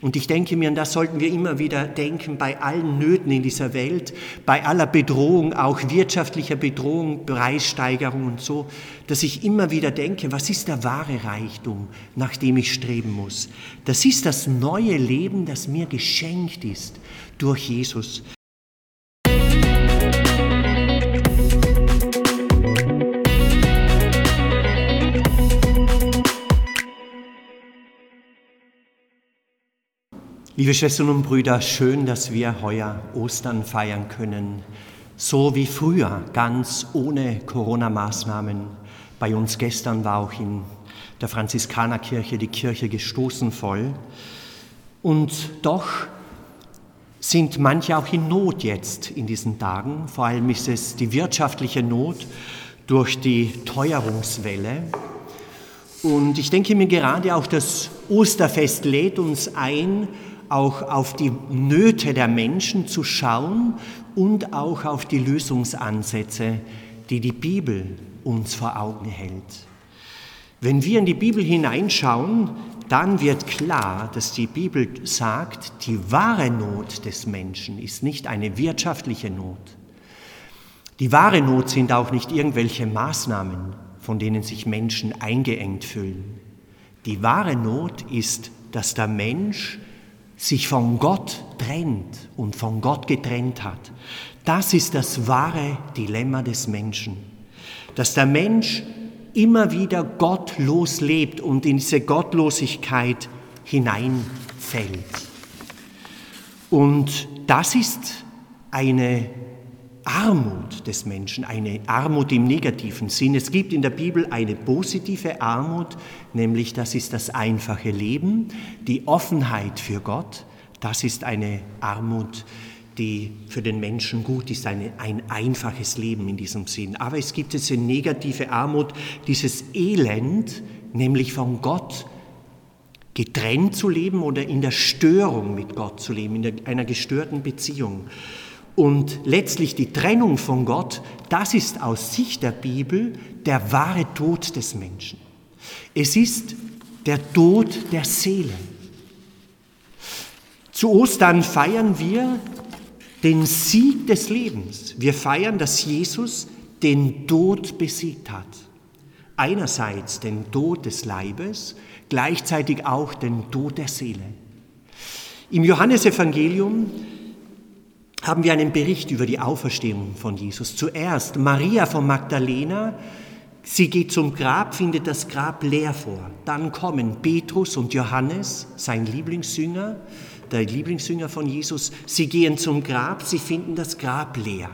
Und ich denke mir, und das sollten wir immer wieder denken, bei allen Nöten in dieser Welt, bei aller Bedrohung, auch wirtschaftlicher Bedrohung, Preissteigerung und so, dass ich immer wieder denke, was ist der wahre Reichtum, nach dem ich streben muss? Das ist das neue Leben, das mir geschenkt ist durch Jesus. Liebe Schwestern und Brüder, schön, dass wir heuer Ostern feiern können, so wie früher, ganz ohne Corona-Maßnahmen. Bei uns gestern war auch in der Franziskanerkirche die Kirche gestoßen voll. Und doch sind manche auch in Not jetzt in diesen Tagen. Vor allem ist es die wirtschaftliche Not durch die Teuerungswelle. Und ich denke mir gerade auch das Osterfest lädt uns ein, auch auf die Nöte der Menschen zu schauen und auch auf die Lösungsansätze, die die Bibel uns vor Augen hält. Wenn wir in die Bibel hineinschauen, dann wird klar, dass die Bibel sagt, die wahre Not des Menschen ist nicht eine wirtschaftliche Not. Die wahre Not sind auch nicht irgendwelche Maßnahmen, von denen sich Menschen eingeengt fühlen. Die wahre Not ist, dass der Mensch sich von Gott trennt und von Gott getrennt hat. Das ist das wahre Dilemma des Menschen, dass der Mensch immer wieder gottlos lebt und in diese Gottlosigkeit hineinfällt. Und das ist eine Armut des Menschen, eine Armut im negativen Sinn. Es gibt in der Bibel eine positive Armut, nämlich das ist das einfache Leben, die Offenheit für Gott. Das ist eine Armut, die für den Menschen gut ist, eine, ein einfaches Leben in diesem Sinn. Aber es gibt diese negative Armut, dieses Elend, nämlich von Gott getrennt zu leben oder in der Störung mit Gott zu leben, in einer gestörten Beziehung. Und letztlich die Trennung von Gott, das ist aus Sicht der Bibel der wahre Tod des Menschen. Es ist der Tod der Seele. Zu Ostern feiern wir den Sieg des Lebens. Wir feiern, dass Jesus den Tod besiegt hat. Einerseits den Tod des Leibes, gleichzeitig auch den Tod der Seele. Im Johannesevangelium haben wir einen Bericht über die Auferstehung von Jesus. Zuerst Maria von Magdalena, sie geht zum Grab, findet das Grab leer vor. Dann kommen Petrus und Johannes, sein Lieblingsjünger, der Lieblingsjünger von Jesus, sie gehen zum Grab, sie finden das Grab leer.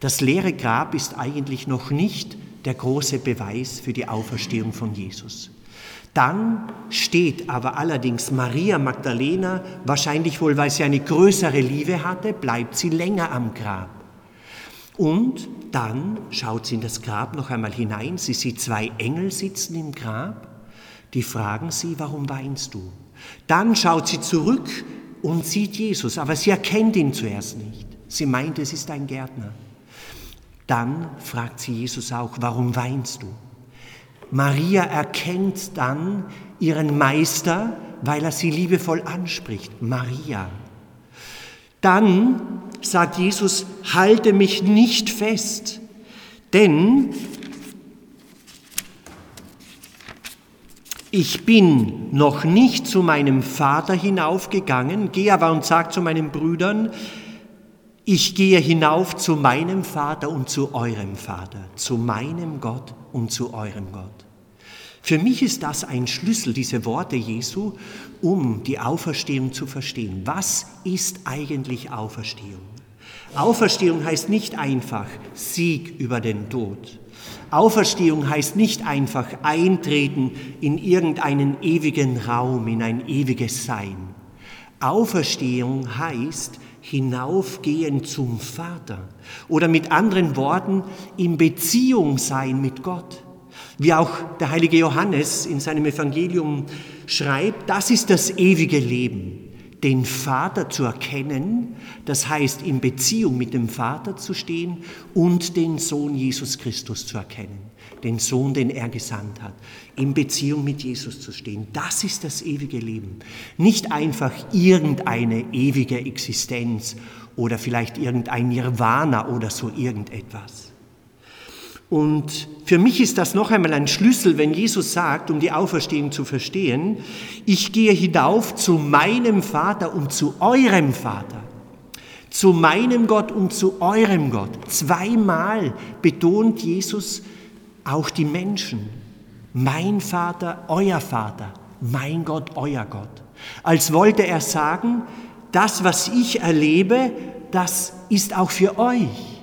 Das leere Grab ist eigentlich noch nicht der große Beweis für die Auferstehung von Jesus. Dann steht aber allerdings Maria Magdalena, wahrscheinlich wohl, weil sie eine größere Liebe hatte, bleibt sie länger am Grab. Und dann schaut sie in das Grab noch einmal hinein. Sie sieht zwei Engel sitzen im Grab. Die fragen sie, warum weinst du? Dann schaut sie zurück und sieht Jesus, aber sie erkennt ihn zuerst nicht. Sie meint, es ist ein Gärtner. Dann fragt sie Jesus auch, warum weinst du? Maria erkennt dann ihren Meister, weil er sie liebevoll anspricht. Maria. Dann sagt Jesus, halte mich nicht fest, denn ich bin noch nicht zu meinem Vater hinaufgegangen, gehe aber und sage zu meinen Brüdern, ich gehe hinauf zu meinem Vater und zu eurem Vater, zu meinem Gott und zu eurem Gott. Für mich ist das ein Schlüssel, diese Worte Jesu, um die Auferstehung zu verstehen. Was ist eigentlich Auferstehung? Auferstehung heißt nicht einfach Sieg über den Tod. Auferstehung heißt nicht einfach Eintreten in irgendeinen ewigen Raum, in ein ewiges Sein. Auferstehung heißt hinaufgehen zum Vater oder mit anderen Worten in Beziehung sein mit Gott. Wie auch der heilige Johannes in seinem Evangelium schreibt, das ist das ewige Leben, den Vater zu erkennen, das heißt in Beziehung mit dem Vater zu stehen und den Sohn Jesus Christus zu erkennen, den Sohn, den er gesandt hat, in Beziehung mit Jesus zu stehen. Das ist das ewige Leben. Nicht einfach irgendeine ewige Existenz oder vielleicht irgendein Nirvana oder so irgendetwas. Und für mich ist das noch einmal ein Schlüssel, wenn Jesus sagt, um die Auferstehung zu verstehen, ich gehe hinauf zu meinem Vater und zu eurem Vater, zu meinem Gott und zu eurem Gott. Zweimal betont Jesus auch die Menschen. Mein Vater, euer Vater, mein Gott, euer Gott. Als wollte er sagen, das, was ich erlebe, das ist auch für euch.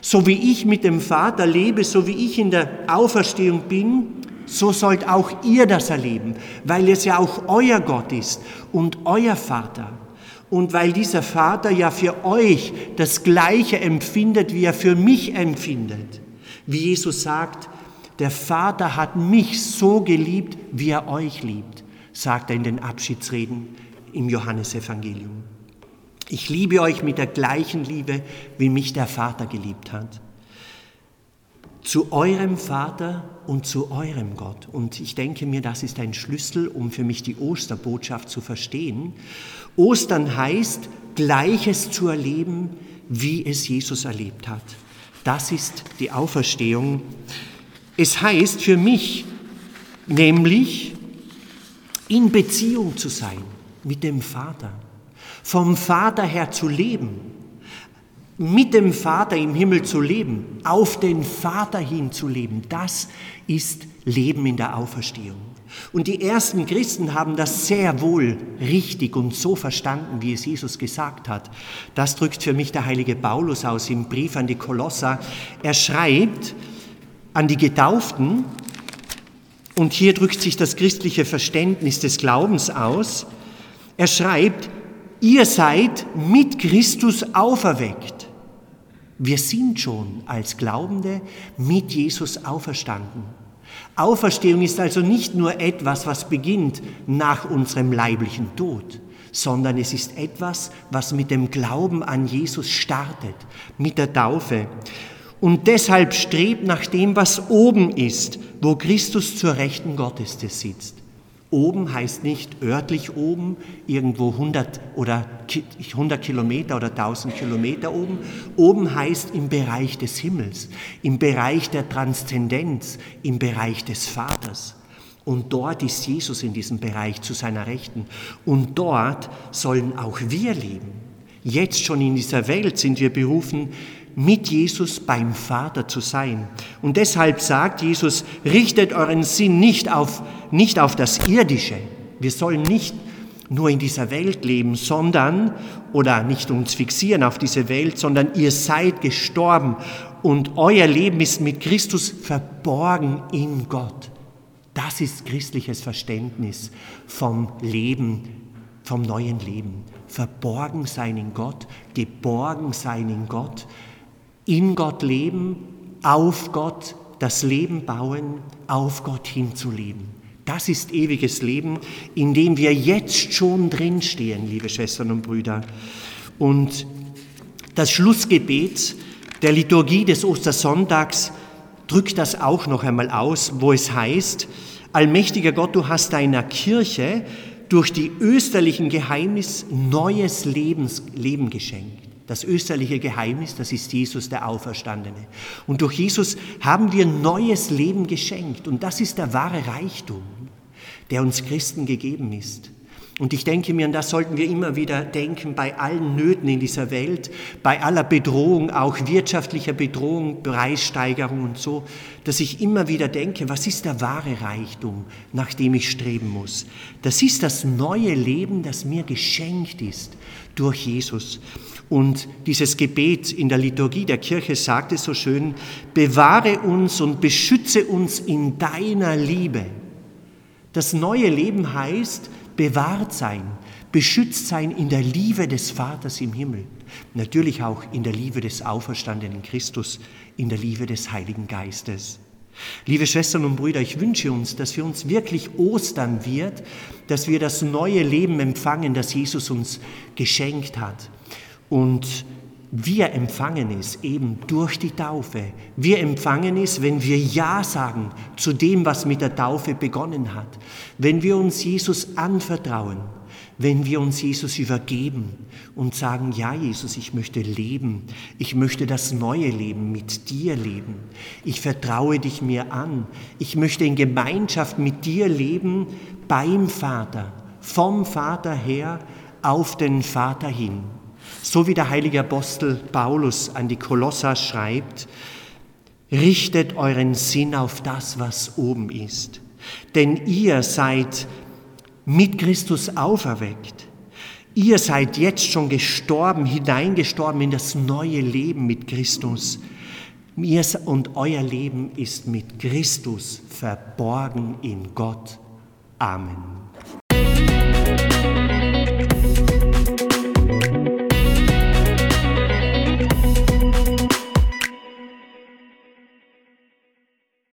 So wie ich mit dem Vater lebe, so wie ich in der Auferstehung bin, so sollt auch ihr das erleben, weil es ja auch euer Gott ist und euer Vater. Und weil dieser Vater ja für euch das Gleiche empfindet, wie er für mich empfindet. Wie Jesus sagt, der Vater hat mich so geliebt, wie er euch liebt, sagt er in den Abschiedsreden im Johannesevangelium. Ich liebe euch mit der gleichen Liebe, wie mich der Vater geliebt hat. Zu eurem Vater und zu eurem Gott. Und ich denke mir, das ist ein Schlüssel, um für mich die Osterbotschaft zu verstehen. Ostern heißt, Gleiches zu erleben, wie es Jesus erlebt hat. Das ist die Auferstehung. Es heißt für mich nämlich, in Beziehung zu sein mit dem Vater vom Vater her zu leben, mit dem Vater im Himmel zu leben, auf den Vater hin zu leben, das ist Leben in der Auferstehung. Und die ersten Christen haben das sehr wohl richtig und so verstanden, wie es Jesus gesagt hat. Das drückt für mich der heilige Paulus aus im Brief an die Kolosser. Er schreibt an die Getauften, und hier drückt sich das christliche Verständnis des Glaubens aus, er schreibt, ihr seid mit Christus auferweckt. Wir sind schon als Glaubende mit Jesus auferstanden. Auferstehung ist also nicht nur etwas, was beginnt nach unserem leiblichen Tod, sondern es ist etwas, was mit dem Glauben an Jesus startet, mit der Taufe. Und deshalb strebt nach dem, was oben ist, wo Christus zur Rechten Gottes sitzt. Oben heißt nicht örtlich oben, irgendwo 100 oder 100 Kilometer oder 1000 Kilometer oben. Oben heißt im Bereich des Himmels, im Bereich der Transzendenz, im Bereich des Vaters. Und dort ist Jesus in diesem Bereich zu seiner Rechten. Und dort sollen auch wir leben. Jetzt schon in dieser Welt sind wir berufen, mit Jesus beim Vater zu sein. Und deshalb sagt Jesus, richtet euren Sinn nicht auf, nicht auf das Irdische. Wir sollen nicht nur in dieser Welt leben, sondern, oder nicht uns fixieren auf diese Welt, sondern ihr seid gestorben und euer Leben ist mit Christus verborgen in Gott. Das ist christliches Verständnis vom Leben, vom neuen Leben. Verborgen sein in Gott, geborgen sein in Gott, in Gott leben, auf Gott das Leben bauen, auf Gott hinzuleben. Das ist ewiges Leben, in dem wir jetzt schon drinstehen, liebe Schwestern und Brüder. Und das Schlussgebet der Liturgie des Ostersonntags drückt das auch noch einmal aus, wo es heißt, Allmächtiger Gott, du hast deiner Kirche durch die österlichen Geheimnis neues Lebens, Leben geschenkt. Das österliche Geheimnis, das ist Jesus, der Auferstandene. Und durch Jesus haben wir neues Leben geschenkt. Und das ist der wahre Reichtum, der uns Christen gegeben ist. Und ich denke mir, und das sollten wir immer wieder denken, bei allen Nöten in dieser Welt, bei aller Bedrohung, auch wirtschaftlicher Bedrohung, Preissteigerung und so, dass ich immer wieder denke, was ist der wahre Reichtum, nach dem ich streben muss? Das ist das neue Leben, das mir geschenkt ist durch Jesus. Und dieses Gebet in der Liturgie der Kirche sagt es so schön, bewahre uns und beschütze uns in deiner Liebe. Das neue Leben heißt, bewahrt sein, beschützt sein in der Liebe des Vaters im Himmel. Natürlich auch in der Liebe des auferstandenen Christus, in der Liebe des Heiligen Geistes. Liebe Schwestern und Brüder, ich wünsche uns, dass für uns wirklich Ostern wird, dass wir das neue Leben empfangen, das Jesus uns geschenkt hat. Und wir empfangen es eben durch die Taufe. Wir empfangen es, wenn wir Ja sagen zu dem, was mit der Taufe begonnen hat. Wenn wir uns Jesus anvertrauen wenn wir uns Jesus übergeben und sagen, ja Jesus, ich möchte leben, ich möchte das neue Leben mit dir leben, ich vertraue dich mir an, ich möchte in Gemeinschaft mit dir leben beim Vater, vom Vater her auf den Vater hin. So wie der heilige Apostel Paulus an die Kolosser schreibt, richtet euren Sinn auf das, was oben ist. Denn ihr seid mit Christus auferweckt. Ihr seid jetzt schon gestorben, hineingestorben in das neue Leben mit Christus. Und euer Leben ist mit Christus verborgen in Gott. Amen.